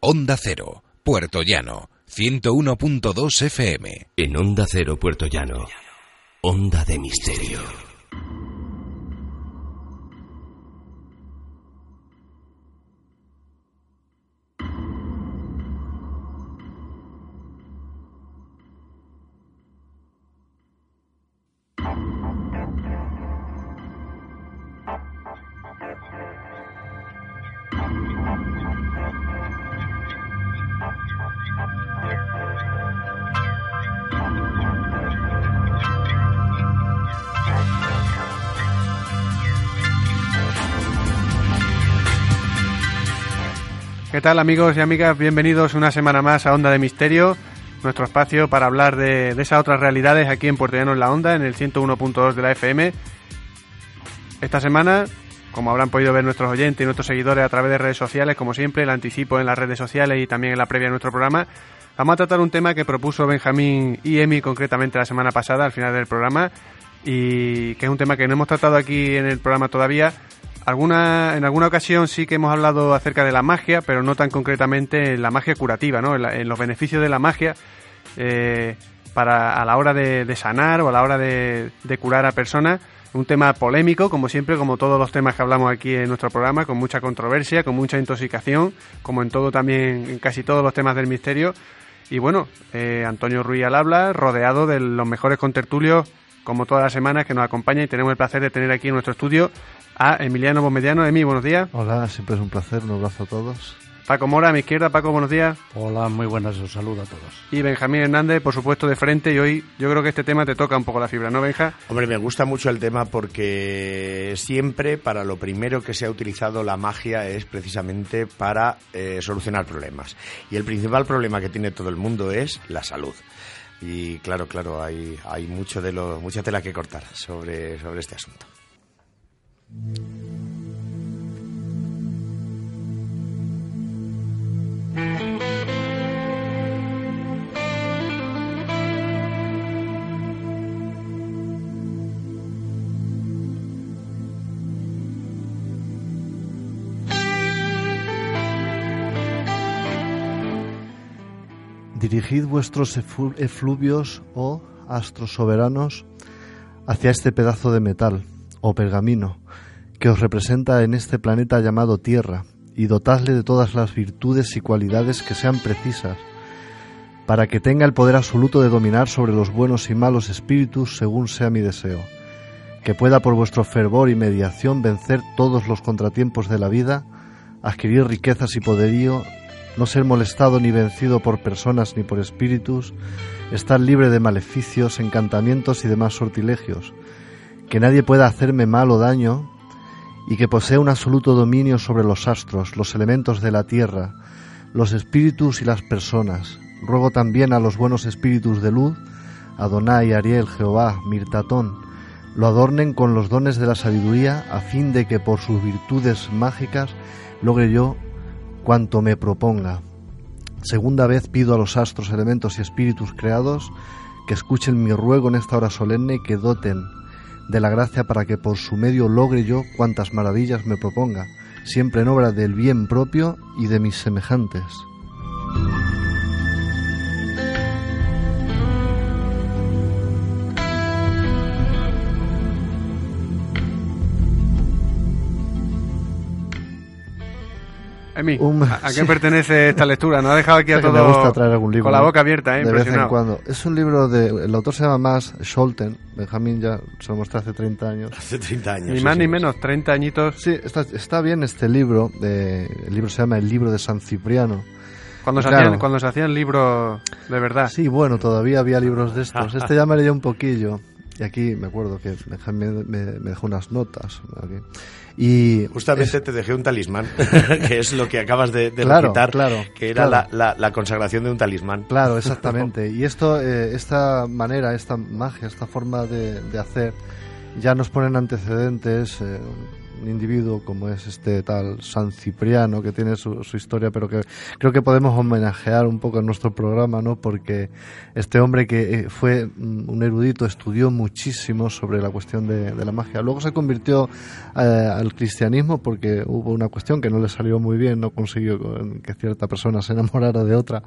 Onda Cero, Puerto Llano, 101.2 FM. En Onda Cero, Puerto Llano, Onda de Misterio. ¿Qué tal amigos y amigas? Bienvenidos una semana más a Onda de Misterio, nuestro espacio para hablar de, de esas otras realidades aquí en Puerto en la Onda, en el 101.2 de la FM. Esta semana, como habrán podido ver nuestros oyentes y nuestros seguidores a través de redes sociales, como siempre, el anticipo en las redes sociales y también en la previa de nuestro programa, vamos a tratar un tema que propuso Benjamín y Emi concretamente la semana pasada, al final del programa, y que es un tema que no hemos tratado aquí en el programa todavía, Alguna, en alguna ocasión sí que hemos hablado acerca de la magia, pero no tan concretamente en la magia curativa, ¿no? en, los beneficios de la magia eh, para a la hora de, sanar o a la hora de, de curar a personas. Un tema polémico, como siempre, como todos los temas que hablamos aquí en nuestro programa, con mucha controversia, con mucha intoxicación, como en todo también, en casi todos los temas del misterio. Y bueno, eh, Antonio Ruiz al habla, rodeado de los mejores contertulios, como todas las semanas, que nos acompaña y tenemos el placer de tener aquí en nuestro estudio a Emiliano Bomediano. Emi, buenos días. Hola, siempre es un placer, un abrazo a todos. Paco Mora, a mi izquierda. Paco, buenos días. Hola, muy buenas, un saludo a todos. Y Benjamín Hernández, por supuesto, de frente. Y hoy yo creo que este tema te toca un poco la fibra, ¿no, Benja? Hombre, me gusta mucho el tema porque siempre para lo primero que se ha utilizado la magia es precisamente para eh, solucionar problemas. Y el principal problema que tiene todo el mundo es la salud. Y claro, claro, hay, hay mucho de lo, mucha tela que cortar sobre, sobre este asunto. Dirigid vuestros efluvios, oh astros soberanos, hacia este pedazo de metal, o pergamino, que os representa en este planeta llamado Tierra, y dotadle de todas las virtudes y cualidades que sean precisas, para que tenga el poder absoluto de dominar sobre los buenos y malos espíritus según sea mi deseo, que pueda por vuestro fervor y mediación vencer todos los contratiempos de la vida, adquirir riquezas y poderío, no ser molestado ni vencido por personas ni por espíritus, estar libre de maleficios, encantamientos y demás sortilegios, que nadie pueda hacerme mal o daño, y que posea un absoluto dominio sobre los astros, los elementos de la tierra, los espíritus y las personas. Ruego también a los buenos espíritus de luz, Adonai, Ariel, Jehová, Mirtatón, lo adornen con los dones de la sabiduría, a fin de que por sus virtudes mágicas logre yo cuanto me proponga. Segunda vez pido a los astros, elementos y espíritus creados que escuchen mi ruego en esta hora solemne y que doten de la gracia para que por su medio logre yo cuantas maravillas me proponga, siempre en obra del bien propio y de mis semejantes. Emi, Un- ¿a, qué sí. pertenece esta lectura? Nos ha dejado aquí a Es que todo me gusta traer algún libro con la boca abierta, ¿eh? de vez en cuando. Es un libro de... El autor se llama Max Scholten, Benjamín ya se lo mostré hace 30 años. Hace 30 años. Ni sí, más sí, ni sí. menos, 30 añitos. Sí, está, está bien este libro. de- el libro se llama El libro de San Cipriano. Cuando se, Claro. hacían, cuando se hacían libros de verdad. Sí, bueno, todavía había libros de estos. Este ya me leí un poquillo. Y aquí me acuerdo que me, me dejó unas notas. aquí. Y Justamente te dejé un talismán, que es lo que acabas de, de Claro, recitar, claro, que era claro. La, la- la consagración de un talismán. Claro, exactamente. Y esto, eh, esta manera, esta magia, esta forma de, de hacer, ya nos ponen antecedentes. eh, individuo como es este tal San Cipriano, que tiene su, su historia, pero que creo que podemos homenajear un poco en nuestro programa, ¿no? Porque este hombre que eh, fue un erudito, estudió muchísimo sobre la cuestión de, la magia. Luego se convirtió eh, al cristianismo porque hubo una cuestión que no le salió muy bien, no consiguió con- que cierta persona se enamorara de otra,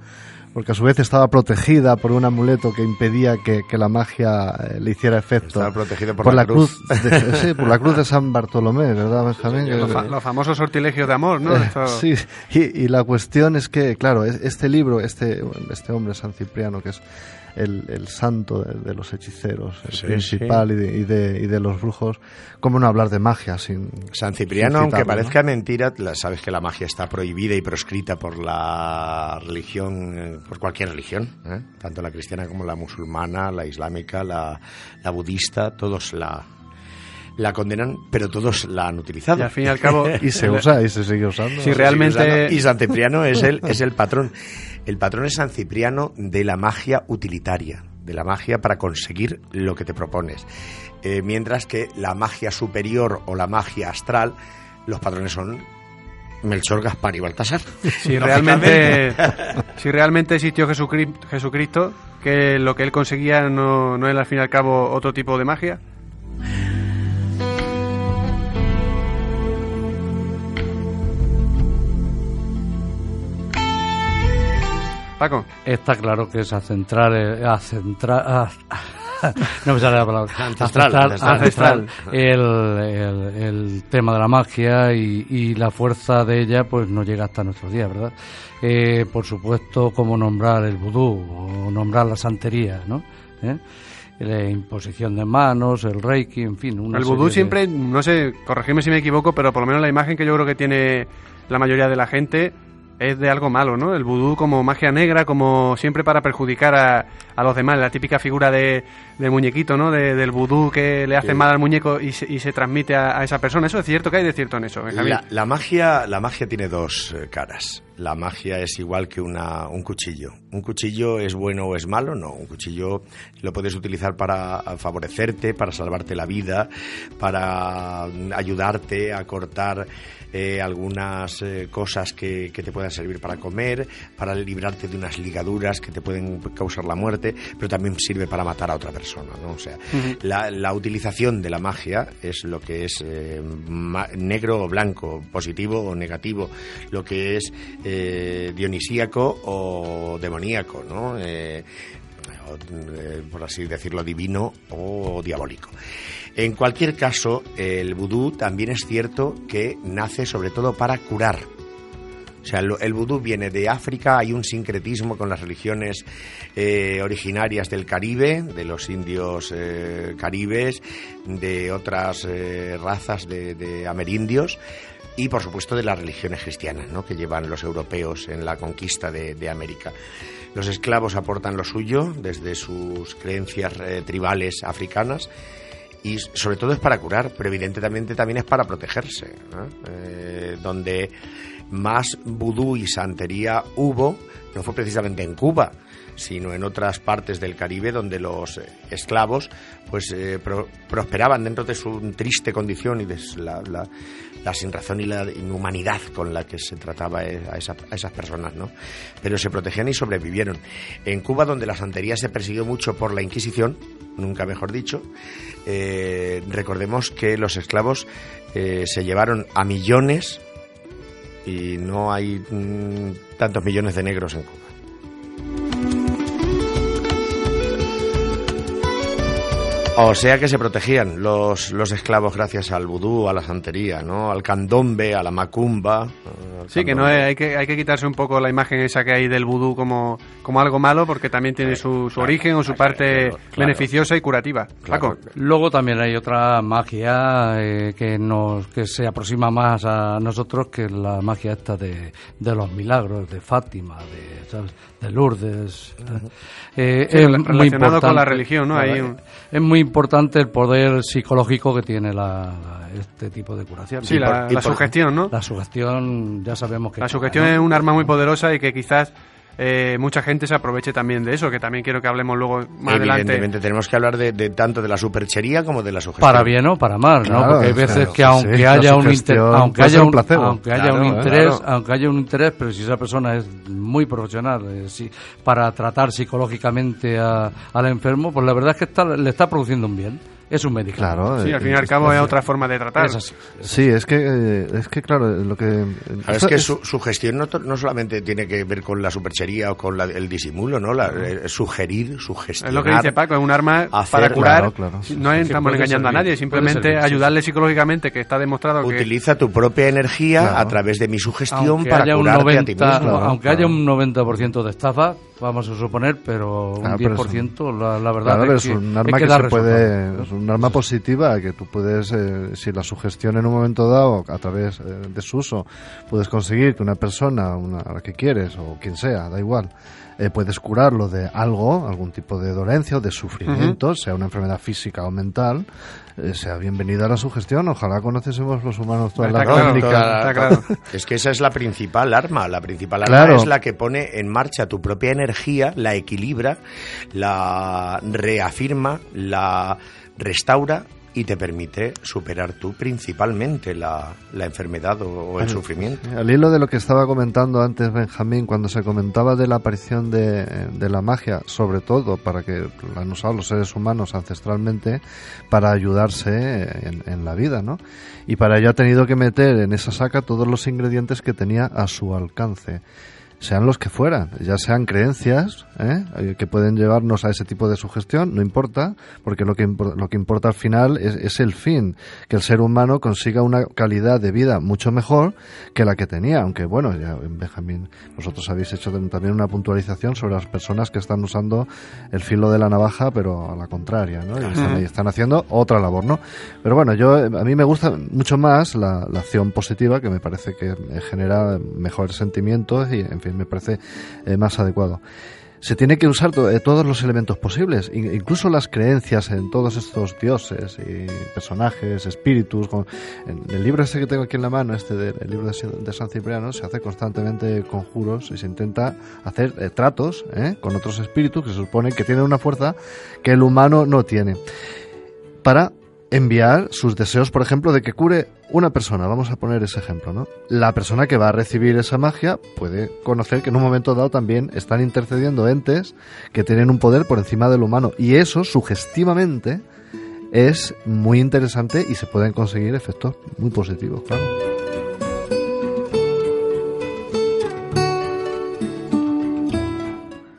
porque a su vez estaba protegida por un amuleto que impedía que, que la magia eh, le hiciera efecto. Estaba protegido por la cruz. de, sí, por la cruz de San Bartolomé, ¿verdad, Benjamín? Los, fa- los famosos sortilegios de amor, ¿no? eh, Esto- Sí, y, y la cuestión es que, claro, es- este libro, este, este hombre, San Cipriano, que es el, el santo de, de los hechiceros, el Sí, principal Y, de, y, de, y de los brujos, ¿cómo no hablar de magia sin. San Cipriano, sin aunque citarlo, ¿no? parezca mentira, la- sabes que la magia está prohibida y proscrita por la religión, eh, por cualquier religión, ¿eh? tanto la cristiana como la musulmana, la islámica, la, la budista, todos la, la condenan, pero todos la han utilizado. Y al fin y al cabo, Y se usa y se sigue usando. Si realmente- usando. Y San Cipriano es el, es el patrón. El patrón es San Cipriano de la magia utilitaria, de la magia para conseguir lo que te propones. Eh, mientras que la magia superior o la magia astral, los patrones son Melchor, Gaspar y Baltasar. si realmente, si realmente existió Jesucri- Jesucristo, que lo que él conseguía no, no era al fin y al cabo otro tipo de magia. Paco, Está claro que es a centrar, eh, a centrar, a- no me sale la palabra, A Ancestral, centrar- ancestral. ancestral el, el- el tema de la magia y, y la fuerza de ella pues no llega hasta nuestros días, ¿verdad? Eh, por supuesto, como nombrar el vudú o nombrar la santería, ¿no? ¿Eh? La imposición de manos, el reiki, en fin. una el vudú de- siempre, no sé, corregidme si me equivoco, pero por lo menos la imagen que yo creo que tiene la mayoría de la gente es de algo malo, ¿no? El vudú como magia negra, como siempre para perjudicar a, a los demás, la típica figura de, de muñequito, ¿no? De- del vudú que le hace Sí. mal al muñeco y se, y se transmite a, a esa persona. ¿Eso es cierto? que hay de cierto en eso, Benjamín? La, la magia, la magia tiene dos eh, caras. La magia es igual que una, un cuchillo. ¿Un cuchillo es bueno o es malo? No. Un cuchillo lo puedes utilizar para favorecerte, para salvarte la vida, para mm, ayudarte a cortar eh, algunas eh, cosas que, que te puedan servir para comer, para librarte de unas ligaduras que te pueden causar la muerte, pero también sirve para matar a otra persona, ¿no? O sea, la, la utilización de la magia es lo que es eh, ma- negro o blanco, positivo o negativo, lo que es dionisíaco o demoníaco, ¿no? Eh, eh, por así decirlo, divino o diabólico. En cualquier caso, el vudú también es cierto que nace sobre todo para curar. O sea, lo- el vudú viene de África, hay un sincretismo con las religiones eh, originarias del Caribe, de los indios caribes, de otras razas de, de amerindios y, por supuesto, de las religiones cristianas ¿no? que llevan los europeos en la conquista de, de América. Los esclavos aportan lo suyo desde sus creencias eh, tribales africanas y sobre todo es para curar, pero evidentemente también es para protegerse. Eh, donde más vudú y santería hubo no fue precisamente en Cuba, sino en otras partes del Caribe donde los eh, esclavos pues eh, pro- prosperaban dentro de su triste condición y de la, la, sinrazón y la inhumanidad con la que se trataba eh, a, esa- a esas personas, ¿no? Pero se protegían y sobrevivieron. En Cuba, donde la santería se persiguió mucho por la Inquisición, nunca mejor dicho, recordemos que los esclavos se llevaron a millones y no hay mm, tantos millones de negros en Cuba. O sea que se protegían los, los esclavos gracias al vudú, a la santería, ¿no? Al candombe, a la macumba. Sí, que no hay que hay que quitarse un poco la imagen esa que hay del vudú como, como algo malo porque también tiene su, su origen o su parte claro. beneficiosa y curativa. Paco, Luego también hay otra magia eh, que nos que se aproxima más a nosotros que la magia esta de, de los milagros, de Fátima, de ¿sabes? De Lourdes. Eh, es relacionado con la religión, ¿no? Es muy importante el poder psicológico que tiene la, este tipo de curación. Sí, la, sugestión, ¿no? La sugestión, ya sabemos que... La sugestión es un arma muy poderosa y que quizás eh, mucha gente se aproveche también de eso, que también quiero que hablemos luego más adelante. Evidentemente, tenemos que hablar de, tanto de la superchería como de la sugestión. Para bien o para mal, ¿no? Porque hay veces que aunque haya un aunque haya un, aunque haya un interés, aunque haya un interés, pero si esa persona es muy profesional eh, para tratar psicológicamente al enfermo, pues la verdad es que está, le está produciendo un bien es un médico. Claro. Sí, al fin y al cabo es, otra forma de tratar. Sí, es que, eh, es que claro, lo que... es que su, gestión no, no, solamente tiene que ver con la superchería o con el disimulo, ¿no? La, eh, sugerir, sugestionar... Es lo que dice Paco, es un arma para curar. No estamos engañando a nadie, simplemente ayudarle psicológicamente, que está demostrado que... Utiliza tu propia energía a través de mi sugestión para curarte a ti mismo. aunque haya un 90% de estafa, vamos a suponer, pero un 10% la, verdad es, que, un arma que, se puede, es un arma positiva que tú puedes, eh, si la sugestión en un momento dado, a través eh, de su uso, puedes conseguir que una persona, una, a la que quieres o quien sea, da igual, eh, puedes curarlo de algo, algún tipo de dolencia o de sufrimiento, sea una enfermedad física o mental, eh, sea bienvenida a la sugestión. Ojalá conociésemos los humanos toda la técnica. Es que esa es la principal arma. La principal arma es la que pone en marcha tu propia energía, la equilibra, la reafirma, la restaura y te permite superar tú principalmente la, la enfermedad o, el sufrimiento. Al hilo de lo que estaba comentando antes Benjamín, cuando se comentaba de la aparición de, de la magia, sobre todo para que la han usado los seres humanos ancestralmente para ayudarse en, en la vida, ¿no? Y para ello ha tenido que meter en esa saca todos los ingredientes que tenía a su alcance sean los que fueran, ya sean creencias ¿eh? que pueden llevarnos a ese tipo de sugestión, no importa, porque lo que, lo que importa al final es, el fin, que el ser humano consiga una calidad de vida mucho mejor que la que tenía, aunque bueno, ya en Benjamín, vosotros habéis hecho también una puntualización sobre las personas que están usando el filo de la navaja, pero a la contraria, ¿no? Y están, haciendo otra labor, ¿no? Pero bueno, yo a mí me gusta mucho más la, la acción positiva, que me parece que genera mejores sentimientos y, en fin, me parece eh, más adecuado. Se tiene que usar eh, todos los elementos posibles, incluso las creencias en todos estos dioses y personajes, espíritus. en el libro este que tengo aquí en la mano, este del libro de, San Cipriano, se hace constantemente conjuros y se intenta hacer eh, tratos con otros espíritus que se supone que tienen una fuerza que el humano no tiene. Para enviar sus deseos, por ejemplo, de que cure una persona. Vamos a poner ese ejemplo, ¿no? La persona que va a recibir esa magia puede conocer que en un momento dado también están intercediendo entes que tienen un poder por encima del humano. Y eso, sugestivamente, es muy interesante y se pueden conseguir efectos muy positivos, claro.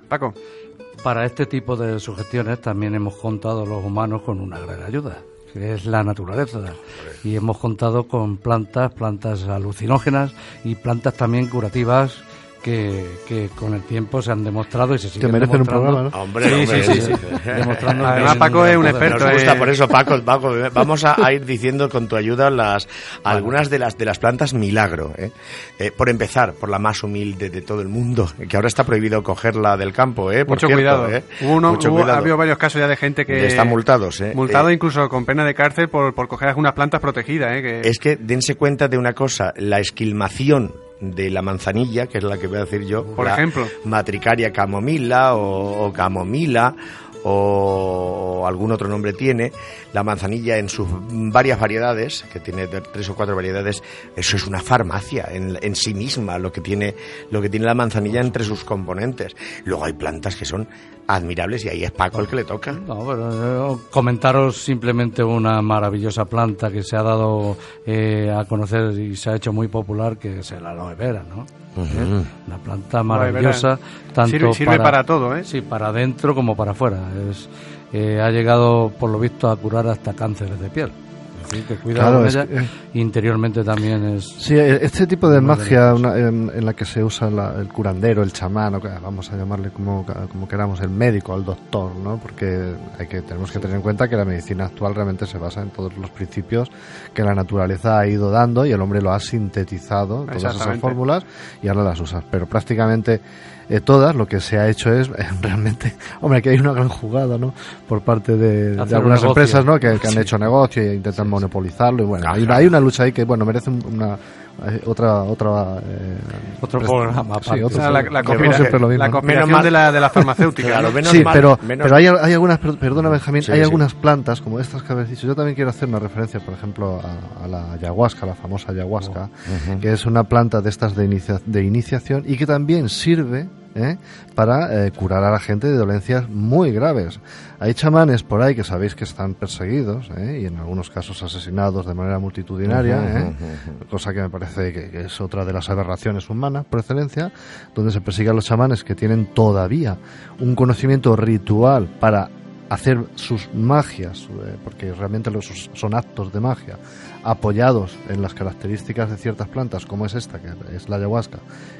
Paco. Para este tipo de sugestiones también hemos contado los humanos con una gran ayuda que es la naturaleza. Y hemos contado con plantas, plantas alucinógenas y plantas también curativas que, que, con el tiempo se han demostrado y se siguen que merecen un programa, ¿no? Hombre, sí, sí, sí, demostrando Además, Paco es un experto. Nos gusta, por eso, Paco, Paco vamos a, ir diciendo con tu ayuda las algunas de las de las plantas milagro. ¿eh? Eh, por empezar, por la más humilde de todo el mundo, que ahora está prohibido cogerla del campo, ¿eh? Mucho cuidado. ¿eh? Uno, Ha habido varios casos ya de gente que... Están multados, ¿eh? Multado incluso con pena de cárcel por, por coger algunas plantas protegidas, ¿eh? Es que dense cuenta de una cosa, la esquilmación de la manzanilla, que es la que voy a decir yo. Por ejemplo. Matricaria camomila o, camomila o, algún otro nombre tiene, la manzanilla en sus varias variedades, que tiene tres o cuatro variedades, eso es una farmacia en, en, sí misma, lo que, tiene, lo que tiene la manzanilla entre sus componentes. Luego hay plantas que son admirables y ahí es Paco el que le toca. No, pero eh, comentaros simplemente una maravillosa planta que se ha dado eh, a conocer y se ha hecho muy popular, que es el aloe vera, ¿no? ¿Eh? Una planta maravillosa. Tanto sirve, para, todo, ¿eh? Sí, para adentro como para afuera. Es, ha llegado, por lo visto, a curar hasta cánceres de piel que cuidado ella. interiormente también es. Sí, e-, este tipo de magia en, la que se usa el curandero, el chamán, vamos a llamarle como, como queramos, el médico, el doctor, ¿no? Porque hay que tenemos que tener en cuenta que la medicina actual realmente se basa en todos los principios que la naturaleza ha ido dando y el hombre lo ha sintetizado, todas esas fórmulas, y ahora las usa. Pero prácticamente eh, todas, lo que se ha hecho es eh, realmente, hombre, que hay una gran jugada, ¿no? Por parte de, algunas empresas, ¿no? Que, que han Sí. hecho negocio e intentan monopolizarlo y bueno, hay, una, claro. hay una lucha ahí que, bueno, merece un- una eh, otra otra eh, Otro programa sí, otro O sea, la, la conspira- siempre lo mismo, la de la, de la farmacéutica. Claro, ¿no? menos Sí, mal- pero, menos- pero hay, hay algunas, per- perdona Benjamín, Sí, hay sí. algunas plantas como estas que habéis dicho. Yo también quiero hacer una referencia, por ejemplo, a, a la ayahuasca, la famosa ayahuasca, que es una planta de estas de, inicia- de iniciación y que también sirve ¿eh? para eh, curar a la gente de dolencias muy graves. Hay chamanes por ahí que sabéis que están perseguidos ¿eh? y en algunos casos asesinados de manera multitudinaria, ¿eh? ujú, cosa que me parece que, que es otra de las aberraciones humanas por excelencia, donde se persigue a los chamanes que tienen todavía un conocimiento ritual para hacer sus magias, eh, porque realmente los, son actos de magia, apoyados en las características de ciertas plantas, como es esta, que es la ayahuasca,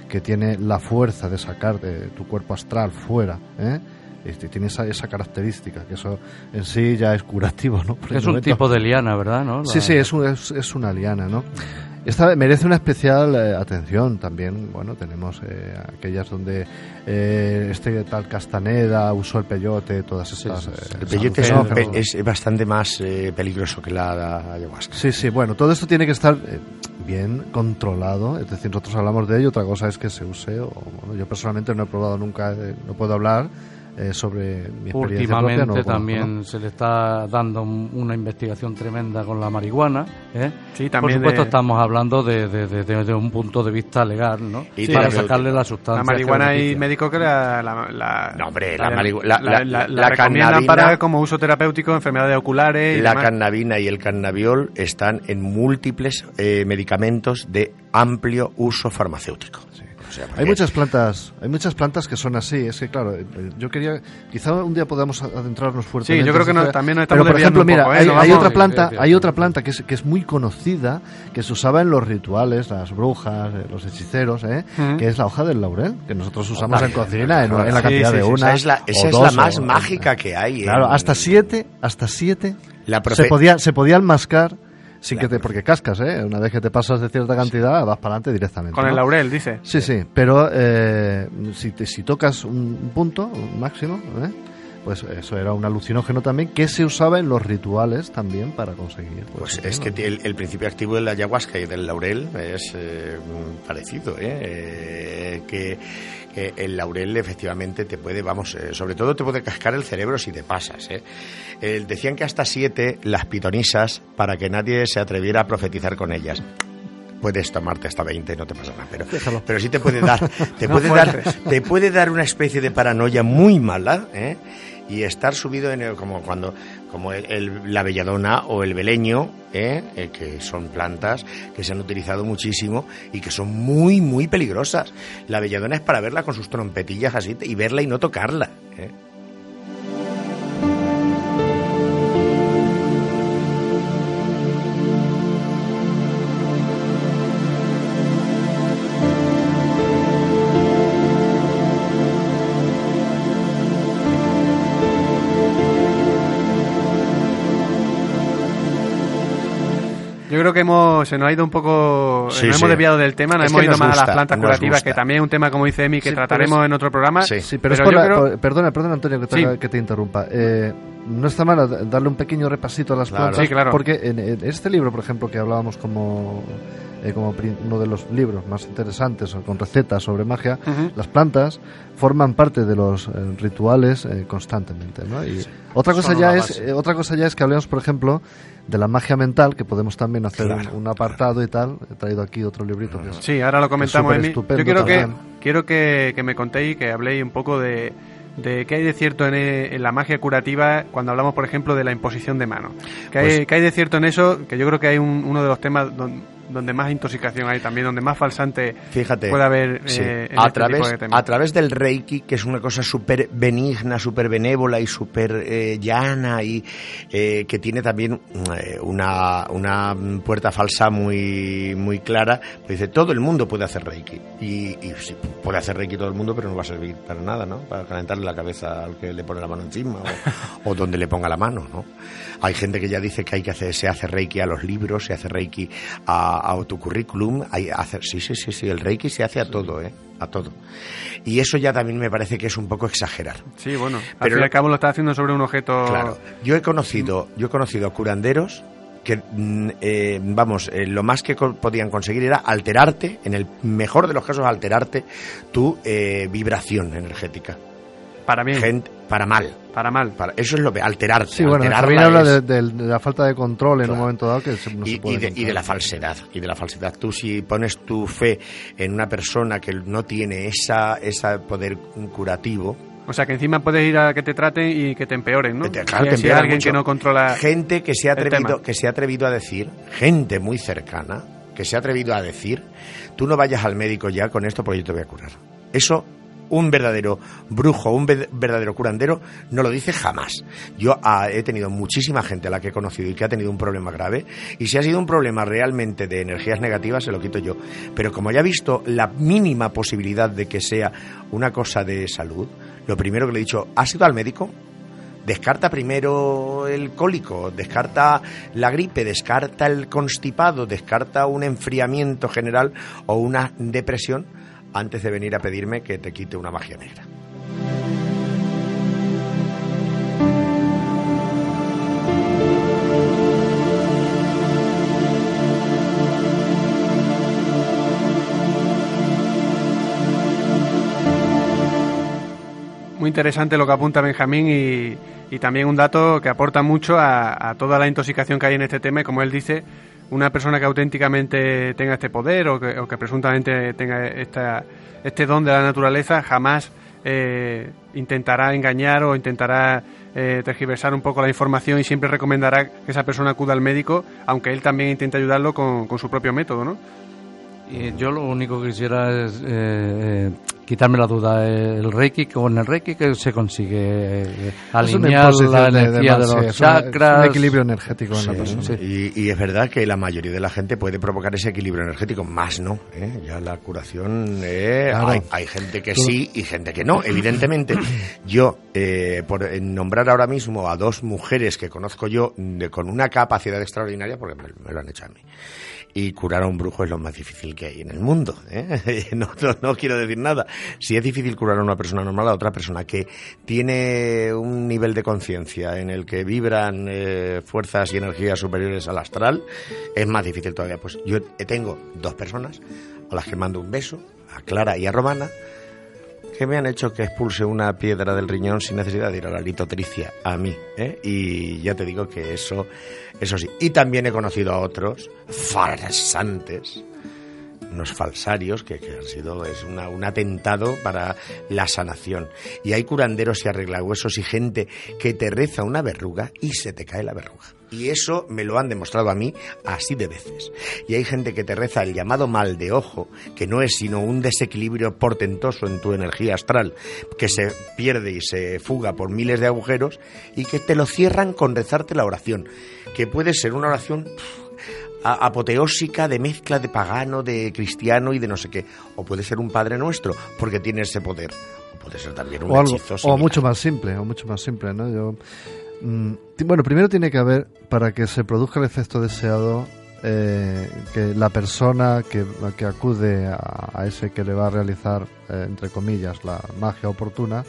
que tiene la fuerza de sacar de tu cuerpo astral fuera, ¿eh? Este, tiene esa, esa característica, que eso en sí ya es curativo, ¿no? Por Es un momento. tipo de liana, ¿verdad? ¿no? Sí, sí, es, un- es, es una liana, ¿no? Esta merece una especial eh, atención también. Bueno, tenemos eh, aquellas donde eh, este tal Castaneda usó el peyote, todas estas. eh, El peyote es, un- es bastante más eh, peligroso que la, la ayahuasca. Sí, sí, bueno, todo esto tiene que estar eh, bien controlado. Es decir, nosotros hablamos de ello, otra cosa es que se use. O, bueno, yo personalmente no he probado nunca, eh, no puedo hablar eh, sobre mi experiencia Últimamente propia, no también ¿no? se le está dando un- una investigación tremenda con la marihuana. ¿eh? Sí, también Por supuesto, de- estamos hablando de, de- de- de- de un punto de vista legal, ¿no? Y Para sacarle la sustancia. La marihuana que hay médicos que la, la, la- No, hombre, la- la marihu- la- la- la- la- la la recomiendan cannabina- para como uso terapéutico, enfermedades oculares y La demás. cannabina y el cannabiol están en múltiples eh, medicamentos de amplio uso farmacéutico. O sea, Hay porque- muchas plantas, hay muchas plantas que son así. Es que claro, eh, yo quería, quizá un día podamos adentrarnos fuertemente. Sí, yo creo que historia. también nos estamos Pero por ejemplo, un poco, mira, ¿eh? hay, hay otra planta, Sí, sí, hay otra planta que es, que es muy conocida, que se usaba en los rituales, las brujas, eh, los hechiceros, ¿eh? Ujú. que es la hoja del laurel, que nosotros usamos Hombre, en cocina, en, en la cantidad sí, de sí, una. esa es la, esa o es la dos, más o- mágica que hay. Claro, en- hasta siete, hasta siete La profe- se podía, se podía enmascar sin que te, porque cascas, ¿eh? Una vez que te pasas de cierta cantidad, vas para adelante directamente. Con el ¿no? laurel, dice. Sí, sí, pero eh, si, te- si tocas un punto, un máximo, ¿eh? Pues eso era un alucinógeno también que se usaba en los rituales también para conseguir. Pues sí, es que el, el principio activo de la ayahuasca y del laurel es eh, parecido, ¿eh? Eh, que, que el laurel efectivamente te puede, vamos, eh, sobre todo te puede cascar el cerebro si te pasas. ¿eh? Eh, decían que hasta siete las pitonisas para que nadie se atreviera a profetizar con ellas. Puedes tomarte hasta 20, no te pasa nada, pero, pero sí te puede dar, te puede dar, te puede dar una especie de paranoia muy mala, ¿eh? y estar subido en el, como cuando como el, el- la belladona o el beleño ¿eh? Eh, que son plantas que se han utilizado muchísimo y que son muy muy peligrosas la belladona es para verla con sus trompetillas así y verla y no tocarla ¿eh? Yo creo que hemos, se nos ha ido un poco, Sí, nos sí. hemos desviado del tema, nos Es hemos ido nos más a las plantas curativas, gusta. que también es un tema, como dice Emi, que Sí, trataremos es- en otro programa. Sí. Sí, pero, Pero es por yo la- creo- por- perdona, perdona Antonio que te, Sí. que te interrumpa. Eh, no está mal darle un pequeño repasito a las Claro. plantas, Sí, claro. porque en, en este libro, por ejemplo, que hablábamos como, eh, como uno de los libros más interesantes, o con recetas sobre magia, las plantas forman parte de los eh, rituales eh, constantemente, ¿no? Y otra cosa ya es eh, otra cosa ya es que hablemos, por ejemplo, de la magia mental, que podemos también hacer un- Claro, un, apartado y tal. He traído aquí otro librito que es Sí, ahora lo comentamos, estupendo Yo quiero que, quiero que, que me contéis, que habléis un poco de, de qué hay de cierto en, en la magia curativa cuando hablamos, por ejemplo, de la imposición de manos. ¿Qué, hay, Pues- qué hay de cierto en eso? Que yo creo que hay un- uno de los temas don- donde más intoxicación hay también, donde más falsante Fíjate. puede haber Sí. eh, en a, este través, tipo de a través del Reiki, que es una cosa súper benigna, súper benévola y súper eh, llana y eh, que tiene también una, una puerta falsa muy, muy clara, pues dice, todo el mundo puede hacer Reiki. Y, y sí, puede hacer Reiki todo el mundo, pero no va a servir para nada, ¿no? Para calentarle la cabeza al que le pone la mano encima o, o donde le ponga la mano, ¿no? Hay gente que ya dice que hay que hacer, se hace Reiki a los libros, se hace Reiki a, a, a tu currículum, hay hacer, sí, sí, sí, sí, el Reiki se hace a todo, ¿eh? A todo. Y eso ya también me parece que es un poco exagerar. Sí, bueno, al Pero fin y al cabo lo está haciendo sobre un objeto... Claro. Yo he conocido, yo he conocido curanderos que, mm, eh, vamos, eh, lo más que co- podían conseguir era alterarte, en el mejor de los casos, alterarte tu eh, vibración energética. Para bien, Gente, para mal. Para mal. Para, eso es lo que alterarte. Sí, bueno, alterarla también habla es- de, de- de la falta de control en Claro. un momento dado que no y, se puede y de, y de la falsedad y de la falsedad tú si pones tu fe en una persona que no tiene esa ese poder curativo O sea, que encima puedes ir a que te traten y que te empeoren, ¿no? Te- claro, Si- te si alguien mucho. que no controla... gente que se ha atrevido que se ha atrevido a decir gente muy cercana que se ha atrevido a decir tú no vayas al médico ya con esto porque yo te voy a curar eso un verdadero brujo, un ve- verdadero curandero, no lo dice jamás. Yo ah, he tenido muchísima gente a la que he conocido y que ha tenido un problema grave, y si ha sido un problema realmente de energías negativas, se lo quito yo. Pero como ya he visto la mínima posibilidad de que sea una cosa de salud, lo primero que le he dicho, ¿has ido al médico? Descarta primero el cólico, descarta la gripe, descarta el constipado, descarta un enfriamiento general o una depresión antes de venir a pedirme que te quite una magia negra. Muy interesante lo que apunta Benjamín y, también un dato que aporta mucho a, toda la intoxicación que hay en este tema como él dice, una persona que auténticamente tenga este poder o que, o que presuntamente tenga esta, este don de la naturaleza jamás eh, intentará engañar o intentará eh, tergiversar un poco la información y siempre recomendará que esa persona acuda al médico, aunque él también intente ayudarlo con, con su propio método, ¿no? Yo lo único que quisiera es eh, quitarme la duda. eh, El Reiki, con el Reiki que se consigue eh, alinear la de- de energía de, más, los es una- es chakras. un equilibrio energético en la persona. sí. Y, y es verdad que la mayoría de la gente puede provocar ese equilibrio energético, más no. ¿eh? Ya la curación, eh, Claro. hay, hay gente que sí y gente que no. Evidentemente, yo, eh, por nombrar ahora mismo a dos mujeres que conozco yo de- con una capacidad extraordinaria, porque me, me lo han hecho a mí. Y curar a un brujo es lo más difícil que hay en el mundo. ¿eh? No, quiero decir nada. Si es difícil curar a una persona normal, a otra persona que tiene un nivel de conciencia en el que vibran eh, fuerzas y energías superiores al astral, es más difícil todavía. Pues yo tengo dos personas a las que mando un beso, a Clara y a Romana, que me han hecho que expulse una piedra del riñón sin necesidad de ir a la litotricia a mí. ¿eh? Y ya te digo que eso, eso sí. Y también he conocido a otros farsantes, unos falsarios que, que han sido es una- un atentado para la sanación. Y hay curanderos y arreglahuesos y gente que te reza una verruga y se te cae la verruga. Y eso me lo han demostrado a mí así de veces. Y hay gente que te reza el llamado mal de ojo, que no es sino un desequilibrio portentoso en tu energía astral, que se pierde y se fuga por miles de agujeros, y que te lo cierran con rezarte la oración, que puede ser una oración apoteósica de mezcla de pagano, de cristiano y de no sé qué. O puede ser un Padre Nuestro, porque tiene ese poder. O puede ser también un o algo, hechizo o mucho más simple, o mucho más simple, ¿no? Yo, bueno, primero tiene que haber, para que se produzca el efecto deseado, eh, que la persona que, que acude a, a ese que le va a realizar, eh, entre comillas, la magia oportuna,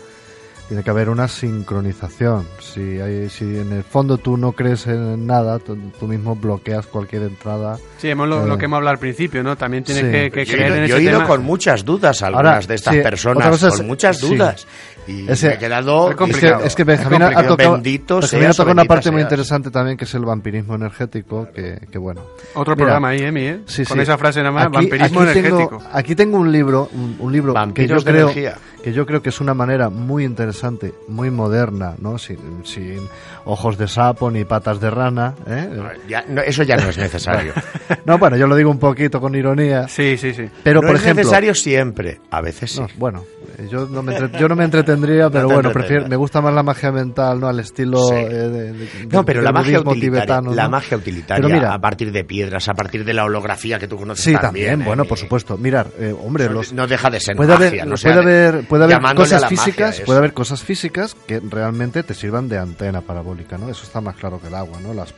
tiene que haber una sincronización. Si, hay, si en el fondo tú no crees en nada, tú, tú mismo bloqueas cualquier entrada. Sí, hemos lo, Eh, lo que hemos hablado al principio, ¿no? También tienes sí. que, que Yo creer ido, en yo ese he ido tema. con muchas dudas a algunas Ahora, de estas sí, personas, cosa es- con muchas sí. dudas. Y Ese- me he quedado... Es complicado. Es que, es que Benjamín Es ha tocado, Bendito Benjamín seas ha tocado una parte muy seas. interesante también, que es el vampirismo energético, que, que bueno. Otro Mira, programa ahí, Emi, ¿eh? Sí, Con sí. esa frase nada más, Aquí- vampirismo aquí energético. Tengo, aquí tengo un libro, un, un libro que yo Vampiros de creo energía. Que yo creo que es una manera muy interesante, muy moderna, ¿no? Sin, sin ojos de sapo ni patas de rana, ¿eh? Ya, no, eso ya no es necesario. No, bueno, yo lo digo un poquito con ironía, Sí, sí, sí. pero no por es ejemplo, necesario siempre, a veces sí. no, bueno, yo no me entre- yo no me he entretenido tendría, pero bueno, prefiero, me gusta más la magia mental, ¿no? Al estilo Sí. eh, de- de- No, pero la magia utilitaria, tibetano, la magia utilitaria Pero mira, a partir de piedras, a partir de la holografía que tú conoces Sí, también. también, ¿eh? bueno, por supuesto. Mirar, eh, hombre, No- los, no deja de ser puede magia, haber, no sea puede de- haber, puede haber cosas físicas, puede haber cosas físicas que realmente te sirvan de antena parabólica, ¿no? Eso está más claro que el agua, ¿no? Las,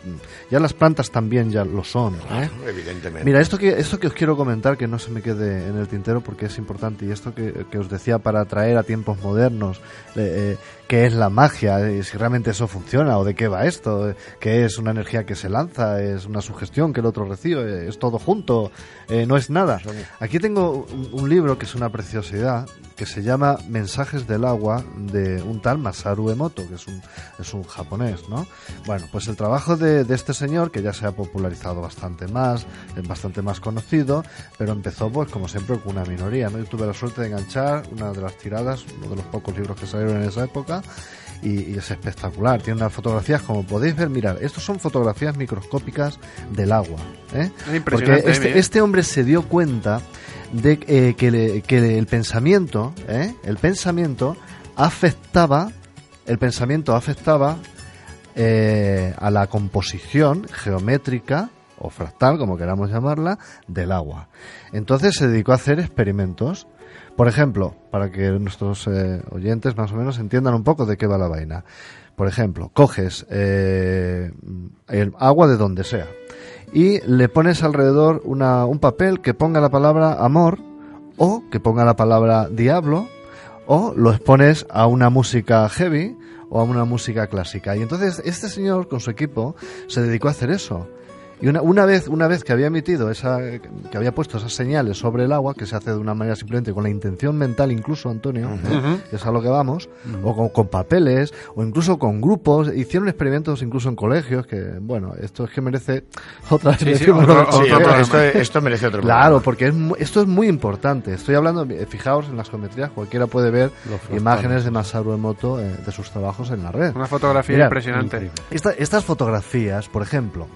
ya las plantas también ya lo son, ¿eh? Evidentemente. Mira, esto que, esto que os quiero comentar, que no se me quede en el tintero porque es importante, y esto que, que os decía para traer a tiempos modernos, eh, eh, qué es la magia, eh, si realmente eso funciona, o de qué va esto, eh, qué es una energía que se lanza, es una sugestión que el otro recibe, es todo junto, eh, no es nada. Aquí tengo un, un libro que es una preciosidad, que se llama Mensajes del agua, de un tal Masaru Emoto, que es un, es un japonés, ¿no? Bueno, pues el trabajo de, de este señor, que ya se ha popularizado bastante más, es bastante más conocido, pero empezó, pues, como siempre, con una minoría, ¿no? Yo tuve la suerte de enganchar una de las tiradas, uno de los pocos libros que salieron en esa época, y, y es espectacular. Tiene unas fotografías, como podéis ver, mirar, estos son fotografías microscópicas del agua, ¿eh? Es impresionante, Porque este, ¿eh? este hombre se dio cuenta de eh, que, le- que el pensamiento, ¿eh? el pensamiento afectaba, el pensamiento afectaba a la composición geométrica o fractal, como queramos llamarla, del agua. Entonces se dedicó a hacer experimentos. Por ejemplo, para que nuestros eh, oyentes más o menos entiendan un poco de qué va la vaina. Por ejemplo, coges eh, el agua de donde sea y le pones alrededor una, un papel que ponga la palabra amor o que ponga la palabra diablo o lo expones a una música heavy o a una música clásica. Y entonces este señor con su equipo se dedicó a hacer eso. Y una, una vez una vez que había emitido esa que había puesto esas señales sobre el agua que se hace de una manera simplemente con la intención mental incluso Antonio ¿eh? Que es a lo que vamos o con, con papeles o incluso con grupos hicieron experimentos incluso en colegios que bueno esto es que merece otra Sí, sí, reflexión, otro- ¿no? otro Porque- programa. esto, esto merece otro Claro, porque es mu- esto es muy importante. Estoy hablando, eh, fijaos en las geometrías, cualquiera puede ver imágenes de Masaru Emoto eh, de sus trabajos en la red. Una fotografía impresionante. Esta- estas fotografías, por ejemplo,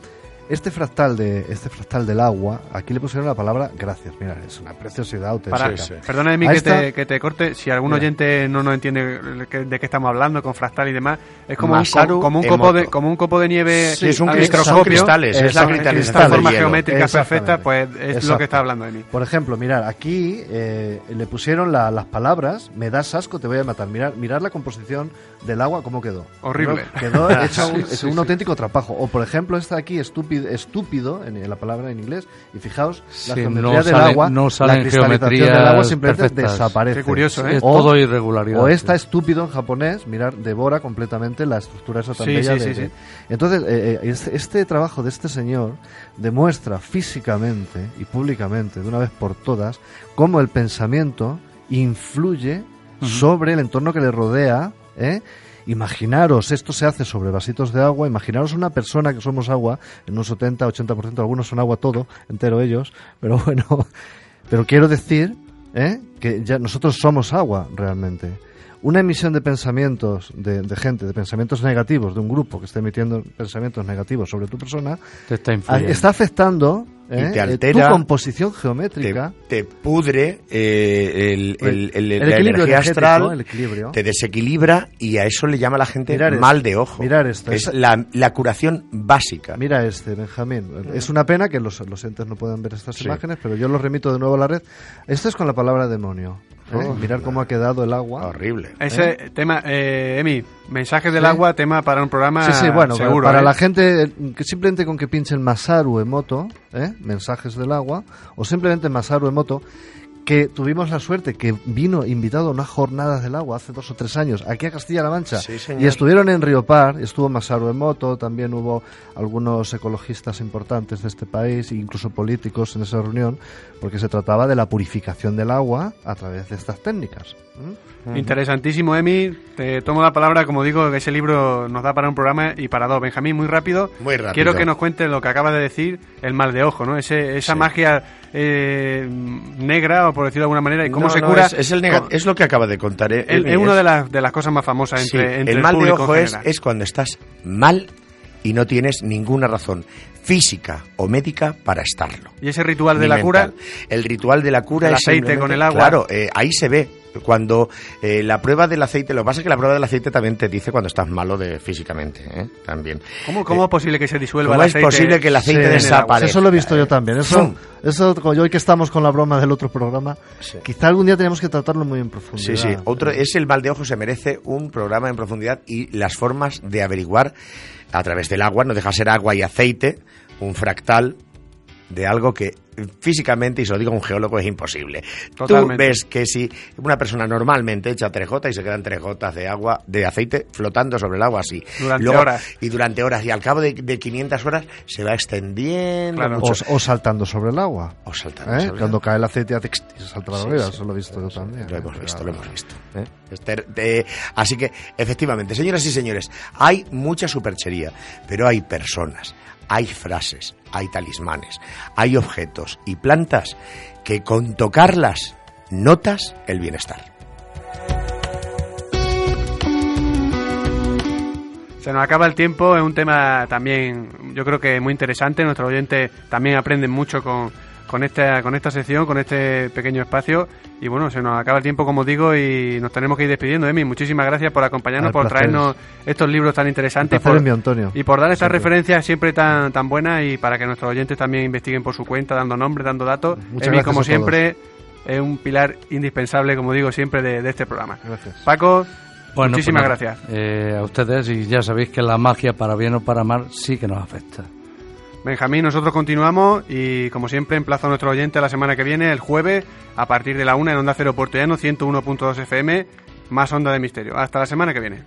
este fractal de este fractal del agua, aquí le pusieron la palabra gracias. Mira, es una preciosidad auténtica. Para, Perdona, Emi, Ahí que está. te, que te corte. Si algún Mira. oyente no nos entiende de qué estamos hablando, con fractal y demás, es como, un, Masaru co- como, un copo de, como un copo de nieve Sí, es un al cristal- son microscopio. cristales, es la Esta- esta del forma geométrica perfecta, pues es lo que está hablando Emi. Por ejemplo, mirar, aquí eh, le pusieron la- las palabras, me das asco, te voy a matar. Mirar, mirar la composición del agua, cómo quedó. Horrible. Quedó, quedó hecho un, Sí, es sí, un sí. auténtico trapajo. O, por ejemplo, esta aquí, estúpido, estúpido en, en la palabra en inglés. Y fijaos, la Sí, geometría no del agua, no la cristalización del agua simplemente perfectas. desaparece. Qué curioso, ¿eh? Es O- todo irregularidad. o sí. está estúpido en japonés, mirar, devora completamente la estructura esa tan Sí, bella sí, de-. Entonces, eh, eh, este, este trabajo de este señor demuestra físicamente y públicamente, de una vez por todas, cómo el pensamiento influye sobre el entorno que le rodea, ¿eh? Imaginaros, esto se hace sobre vasitos de agua, imaginaros una persona que somos agua, en un 70, 80%, algunos son agua todo, entero ellos, pero bueno, pero quiero decir ¿eh? que ya nosotros somos agua realmente. Una emisión de pensamientos de, de gente, de pensamientos negativos, de un grupo que esté emitiendo pensamientos negativos sobre tu persona, Te está está afectando ¿eh? Y te eh, altera, tu composición geométrica. te pudre eh, el, el- el- El la equilibrio energía astral, el equilibrio. te desequilibra y a eso le llama la gente Mirar mal de ojo. mirar esto, es es- la, la curación básica. Mira este, Benjamín. Es una pena que los, los entes no puedan ver estas Sí. imágenes, pero yo los remito de nuevo a la red. Esto es con la palabra demonio. ¿Eh? Oh, Mirar cómo ha quedado el agua. Horrible. Ese tema, eh, Emi, mensajes del Sí. agua, tema para un programa Sí, sí, bueno, seguro. para ¿eh? la gente eh, que simplemente con que pinchen Masaru Emoto, ¿eh? mensajes del agua, o simplemente Masaru Emoto, que tuvimos la suerte que vino invitado a unas jornadas del agua hace dos o tres años aquí a Castilla-La Mancha Sí, y estuvieron en Río Par, estuvo Masaru Emoto, también hubo algunos ecologistas importantes de este país, e incluso políticos en esa reunión, porque se trataba de la purificación del agua a través de estas técnicas. ¿Mm? Interesantísimo, Emi. Te tomo la palabra, como digo, que ese libro nos da para un programa y para dos. Benjamín, muy rápido. Muy rápido. Quiero que nos cuentes lo que acaba de decir, el mal de ojo, ¿no? Ese, esa Sí. magia eh, negra, o por decirlo de alguna manera, y cómo No, se no, cura. es, es el nega- es lo que acaba de contar. eh, el- Emi, es una de las, de las cosas más famosas Sí, entre, entre el mal de ojo es, es cuando estás mal y no tienes ninguna razón física o médica para estarlo. Y ese ritual de la cura. El ritual de la cura El es aceite con el agua. Claro, eh, ahí se ve Cuando eh, la prueba del aceite, lo que pasa es que la prueba del aceite también te dice cuando estás malo de físicamente, ¿eh? también. ¿Cómo, cómo es posible que se disuelva ¿Cómo el es aceite? posible que el aceite Sí, desaparezca? Eso lo he visto yo también. Eso, ¡Fum! eso como hoy que estamos con la broma del otro programa, Sí. quizá algún día tenemos que tratarlo muy en Sí, profundidad. sí. Otro es el mal de ojo se merece un programa en profundidad y las formas de averiguar a través del agua, no deja ser agua y aceite, un fractal de algo que físicamente, y se lo digo a un geólogo, es imposible. Totalmente. Tú ves que si una persona normalmente echa tres gotas y se quedan tres gotas de agua, de aceite flotando sobre el agua así. Durante horas. Y durante horas. Y al cabo de, de 500 horas se va extendiendo Claro. mucho. O, o saltando sobre el agua. O saltando ¿eh? sobre el Cuando cae el aceite se salta la Sí, sí. Eso lo he visto yo también. Lo ¿eh? hemos visto, lo Claro. hemos visto. ¿eh? Esther, eh, así que, efectivamente, señoras y señores, hay mucha superchería, pero hay personas, hay frases, hay talismanes, hay objetos y plantas que con tocarlas notas el bienestar. Se nos acaba el tiempo, es un tema también, yo creo que muy interesante. Nuestros oyentes también aprenden mucho con, con, esta, con esta sección, con este pequeño espacio. Y bueno, se nos acaba el tiempo, como digo, y nos tenemos que ir despidiendo. Emi, muchísimas gracias por acompañarnos, Al por placer. traernos estos libros tan interesantes. Por- mío, Antonio. Y por dar estas Siempre. referencias siempre tan, tan buenas y para que nuestros oyentes también investiguen por su cuenta, dando nombres, dando datos. Muchas Emi, gracias como a todos. siempre, es un pilar indispensable, como digo siempre, de, de este programa. Gracias. Paco, Bueno, muchísimas pues gracias. eh, a ustedes y ya sabéis que la magia, para bien o para mal, sí que nos afecta. Benjamín, nosotros continuamos y como siempre emplazo a nuestro oyente la semana que viene, el jueves, a partir de la una en Onda Cero Puerto Llano, 101.2 FM, más Onda de Misterio. Hasta la semana que viene.